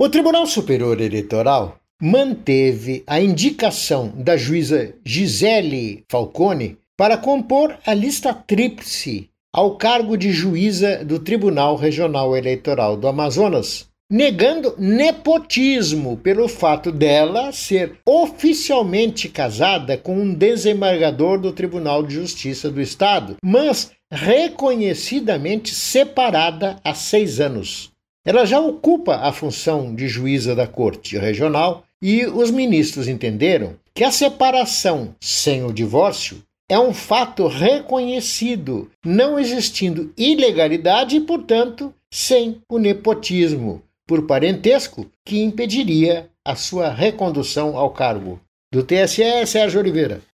O Tribunal Superior Eleitoral manteve a indicação da juíza Gisele Falcone para compor a lista tríplice ao cargo de juíza do Tribunal Regional Eleitoral do Amazonas, negando nepotismo pelo fato dela ser oficialmente casada com um desembargador do Tribunal de Justiça do Estado, mas reconhecidamente separada há seis anos. Ela já ocupa a função de juíza da Corte Regional e os ministros entenderam que a separação sem o divórcio é um fato reconhecido, não existindo ilegalidade e, portanto, sem o nepotismo por parentesco que impediria a sua recondução ao cargo. Do TSE, Sérgio Oliveira.